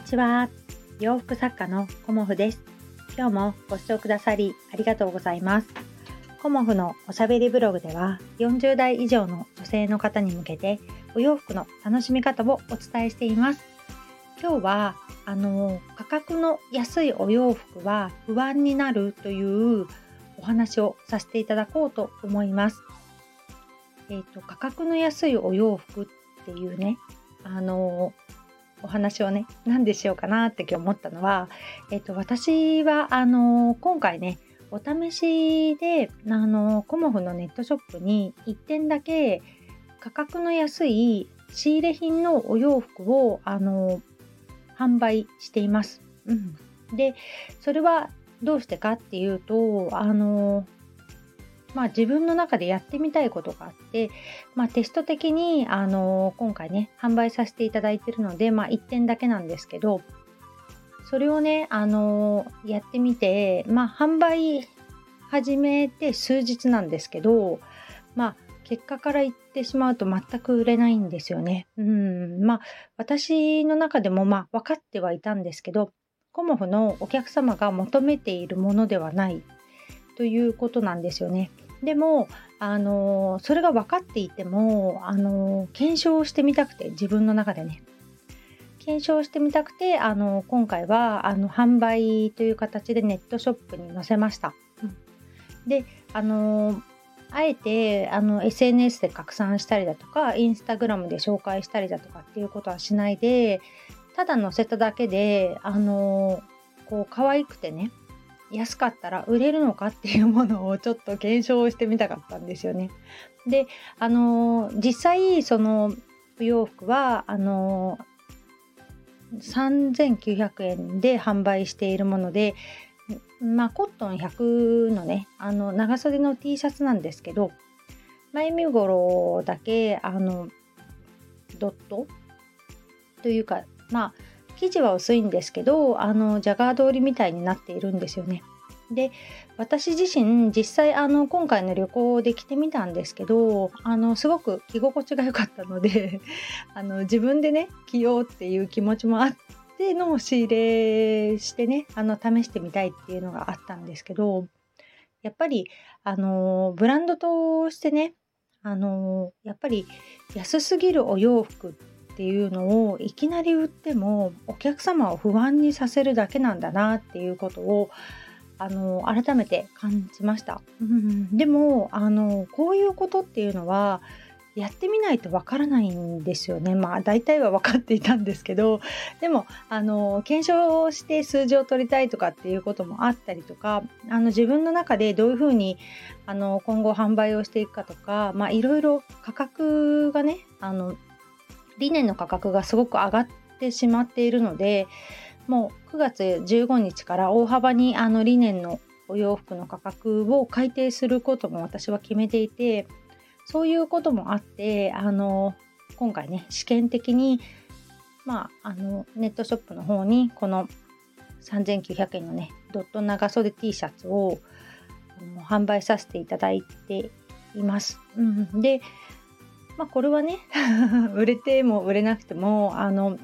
にちは。洋服作家のコモフです。今日もご視聴くださりありがとうございます。コモフのおしゃべりブログでは40代以上の女性の方に向けてお洋服の楽しみ方をお伝えしています。今日はあの価格の安いお洋服は不安になるというお話をさせていただこうと思います。えーと、価格の安いお洋服っていうねあのお話をね何でしようかなって今日思ったのは、えっと、私はあの今回ねお試しであのコモフのネットショップに1点だけ価格の安い仕入れ品のお洋服をあの販売しています。うん、でそれはどうしてかっていうとあのまあ、自分の中でやってみたいことがあって、まあ、テスト的に、あの今回ね販売させていただいてるので、まあ、1点だけなんですけどそれをね、あのやってみて、まあ、販売始めて数日なんですけど、まあ、結果から言ってしまうと全く売れないんですよね。うんまあ私の中でもまあ分かってはいたんですけどコモフのお客様が求めているものではないということなんですよね。でもあのそれが分かっていてもあの検証してみたくて自分の中でね検証してみたくてあの今回はあの販売という形でネットショップに載せました。うん、であのあえてあの SNS で拡散したりだとかインスタグラムで紹介したりだとかっていうことはしないでただ載せただけであのこう可愛くてね安かったら売れるのかっていうものをちょっと検証してみたかったんですよね。であの実際そのお洋服はあの3900円で販売しているものでまあコットン100のねあの長袖の T シャツなんですけど前身頃だけあのドットというかまあ生地は薄いんですけどあのジャガード織りみたいになっているんですよね。で私自身実際あの今回の旅行で着てみたんですけどあのすごく着心地が良かったので あの自分でね着ようっていう気持ちもあっての仕入れしてねあの試してみたいっていうのがあったんですけどやっぱりあのブランドとしてねあのやっぱり安すぎるお洋服っっていうのをいきなり売ってもお客様を不安にさせるだけなんだなっていうことをあの改めて感じました、うん、でもあのこういうことっていうのはやってみないとわからないんですよね。まあ大体は分かっていたんですけどでもあの検証して数字を取りたいとかっていうこともあったりとかあの自分の中でどういうふうにあの今後販売をしていくかとかまあいろいろ価格がねあの理念の価格がすごく上がってしまっているのでもう9月15日から大幅にあのリネンのお洋服の価格を改定することも私は決めていてそういうこともあってあの今回ね試験的にまああのネットショップの方にこの3900円のねドット長袖 T シャツを販売させていただいています。うん、でまあこれはね 売れても売れなくてもあの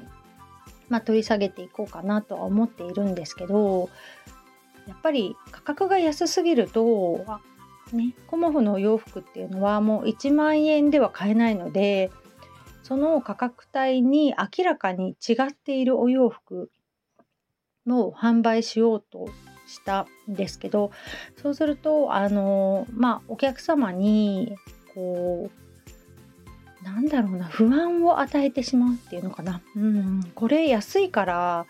まあ、取り下げていこうかなとは思っているんですけどやっぱり価格が安すぎると、ね、コモフのお洋服っていうのはもう1万円では買えないのでその価格帯に明らかに違っているお洋服を販売しようとしたんですけどそうするとあのまあお客様にこうなんだろうな不安を与えてしまうっていうのかな、うん、これ安いから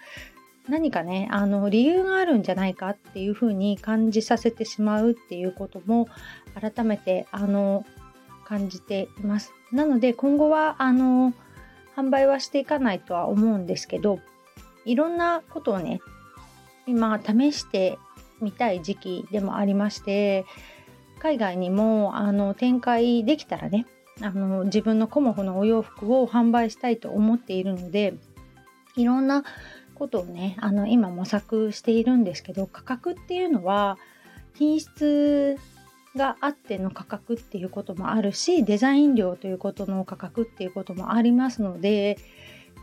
何かねあの理由があるんじゃないかっていうふうに感じさせてしまうっていうことも改めてあの感じています。なので今後はあの販売はしていかないとは思うんですけどいろんなことをね今試してみたい時期でもありまして海外にもあの展開できたらねあの自分のコモフのお洋服を販売したいと思っているのでいろんなことをねあの今模索しているんですけど価格っていうのは品質があっての価格っていうこともあるしデザイン料ということの価格っていうこともありますので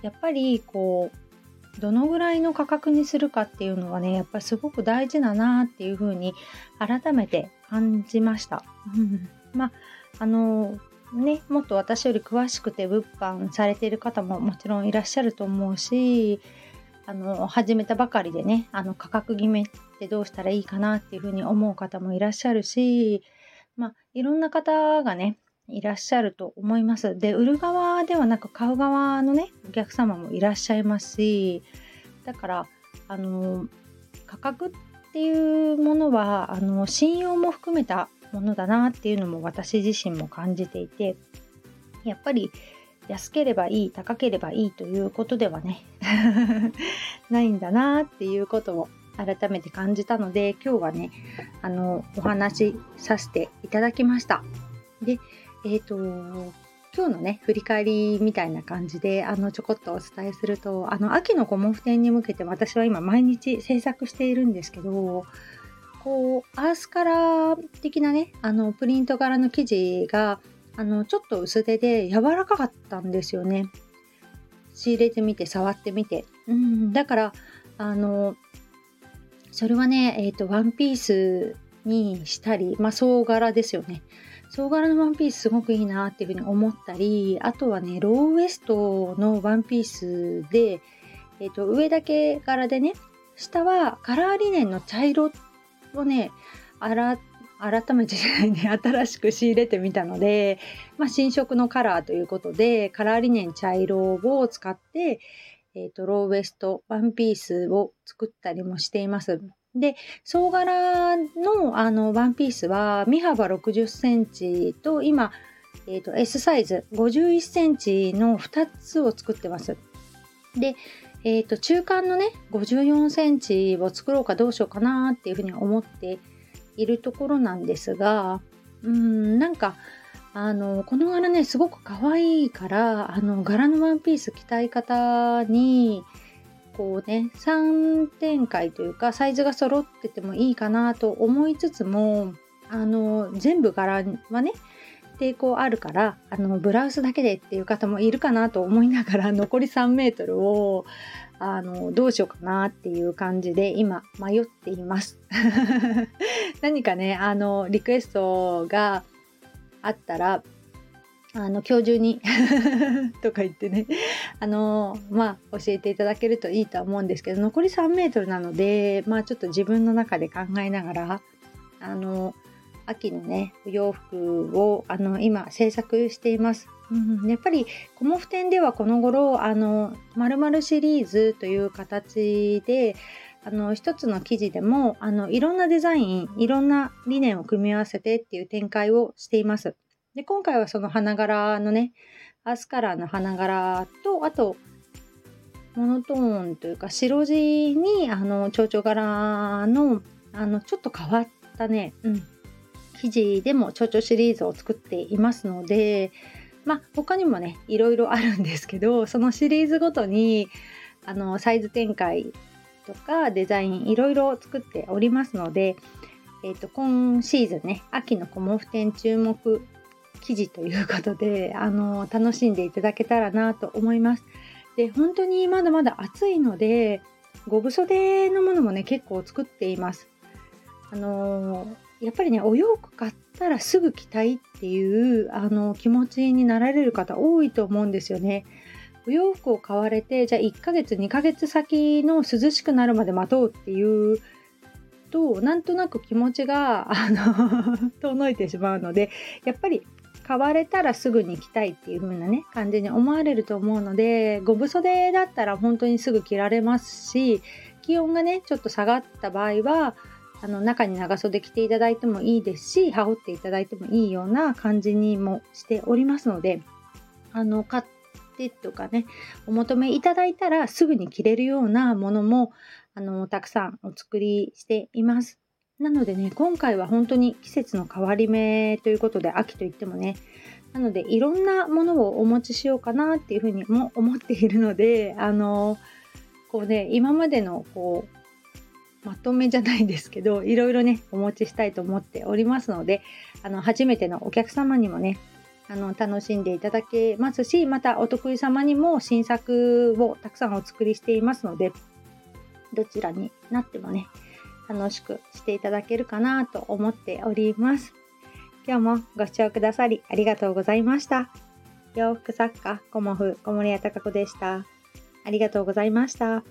やっぱりこうどのぐらいの価格にするかっていうのはねやっぱりすごく大事だなっていうふうに改めて感じました。まああのね、もっと私より詳しくて物販されている方ももちろんいらっしゃると思うしあの始めたばかりでねあの価格決めってどうしたらいいかなっていうふうに思う方もいらっしゃるし、まあ、いろんな方がねいらっしゃると思います。で売る側ではなく買う側のねお客様もいらっしゃいますしだからあの価格っていうものはあの信用も含めたものだなっていうのも私自身も感じていてやっぱり安ければいい高ければいいということではね ないんだなっていうことを改めて感じたので今日はねあのお話しさせていただきました。でえっ、ー、と今日のね振り返りみたいな感じであのちょこっとお伝えするとあの秋のコモフ展に向けて私は今毎日制作しているんですけどこうアースカラー的なねあのプリント柄の生地があのちょっと薄手で柔らかかったんですよね。仕入れてみて触ってみて。うんだからあのそれはねえっ、ー、とワンピースにしたりまあ総柄ですよね。総柄のワンピースすごくいいなっていうふうに思ったりあとはねローウエストのワンピースで、えーと、上だけ柄でね下はカラーリネンの茶色をね、改めて、新しく仕入れてみたので、まあ、新色のカラーということで、カラーリネン茶色を使って、え、ー、と、ローウエスト、ワンピースを作ったりもしています。で、総柄のあのワンピースは、身幅60センチと、今、え、ー、と、S サイズ51センチの2つを作ってます。で、えっ、ー、と、中間のね、54センチを作ろうかどうしようかなっていうふうに思っているところなんですが、うん、なんか、あの、この柄ね、すごく可愛いから、あの、柄のワンピース着たい方に、こうね、3展開というか、サイズが揃っててもいいかなと思いつつも、あの、全部柄はね、抵抗あるからあのブラウスだけでっていう方もいるかなと思いながら 残り3メートルをあのどうしようかなっていう感じで今迷っています。何かねあのリクエストがあったらあの今日中に とか言ってねあのまあ教えていただけるといいとは思うんですけど残り3メートルなのでまあちょっと自分の中で考えながらあの秋のねお洋服をあの今制作しています。うん、やっぱりコモフ展ではこの頃あの〇〇シリーズという形であの一つの記事でもあのいろんなデザインいろんな理念を組み合わせてっていう展開をしています。で今回はその花柄のねアスカラーの花柄とあとモノトーンというか白地にあの蝶々柄のあのちょっと変わったね、うん、記事でも蝶々シリーズを作っていますので、まあ、他にもねいろいろあるんですけどそのシリーズごとにあのサイズ展開とかデザインいろいろ作っておりますので、えーと、今シーズンね秋のコモフ展注目記事ということであの楽しんでいただけたらなと思います。で本当にまだまだ暑いので5分袖のものもね結構作っています。あのやっぱりねお洋服買ったらすぐ着たいっていうあの気持ちになられる方多いと思うんですよね。お洋服を買われてじゃあ1ヶ月2ヶ月先の涼しくなるまで待とうっていうとなんとなく気持ちがあの 遠のいてしまうのでやっぱり買われたらすぐに着たいっていう風なね感じに思われると思うので5分袖だったら本当にすぐ着られますし気温がねちょっと下がった場合はあの中に長袖着ていただいてもいいですし羽織っていただいてもいいような感じにもしておりますのであの買ってとかねお求めいただいたらすぐに着れるようなものもあのたくさんお作りしています。なのでね今回は本当に季節の変わり目ということで秋といってもねなのでいろんなものをお持ちしようかなっていうふうにも思っているのであのこうね今までのこうまとめじゃないですけど、いろいろね、お持ちしたいと思っておりますので、あの、初めてのお客様にもね、あの楽しんでいただけますしまたお得意様にも新作をたくさんお作りしていますのでどちらになってもね楽しくしていただけるかなと思っております。今日もご視聴くださりありがとうございました。洋服作家、コモフ、小森屋隆子でした。ありがとうございました。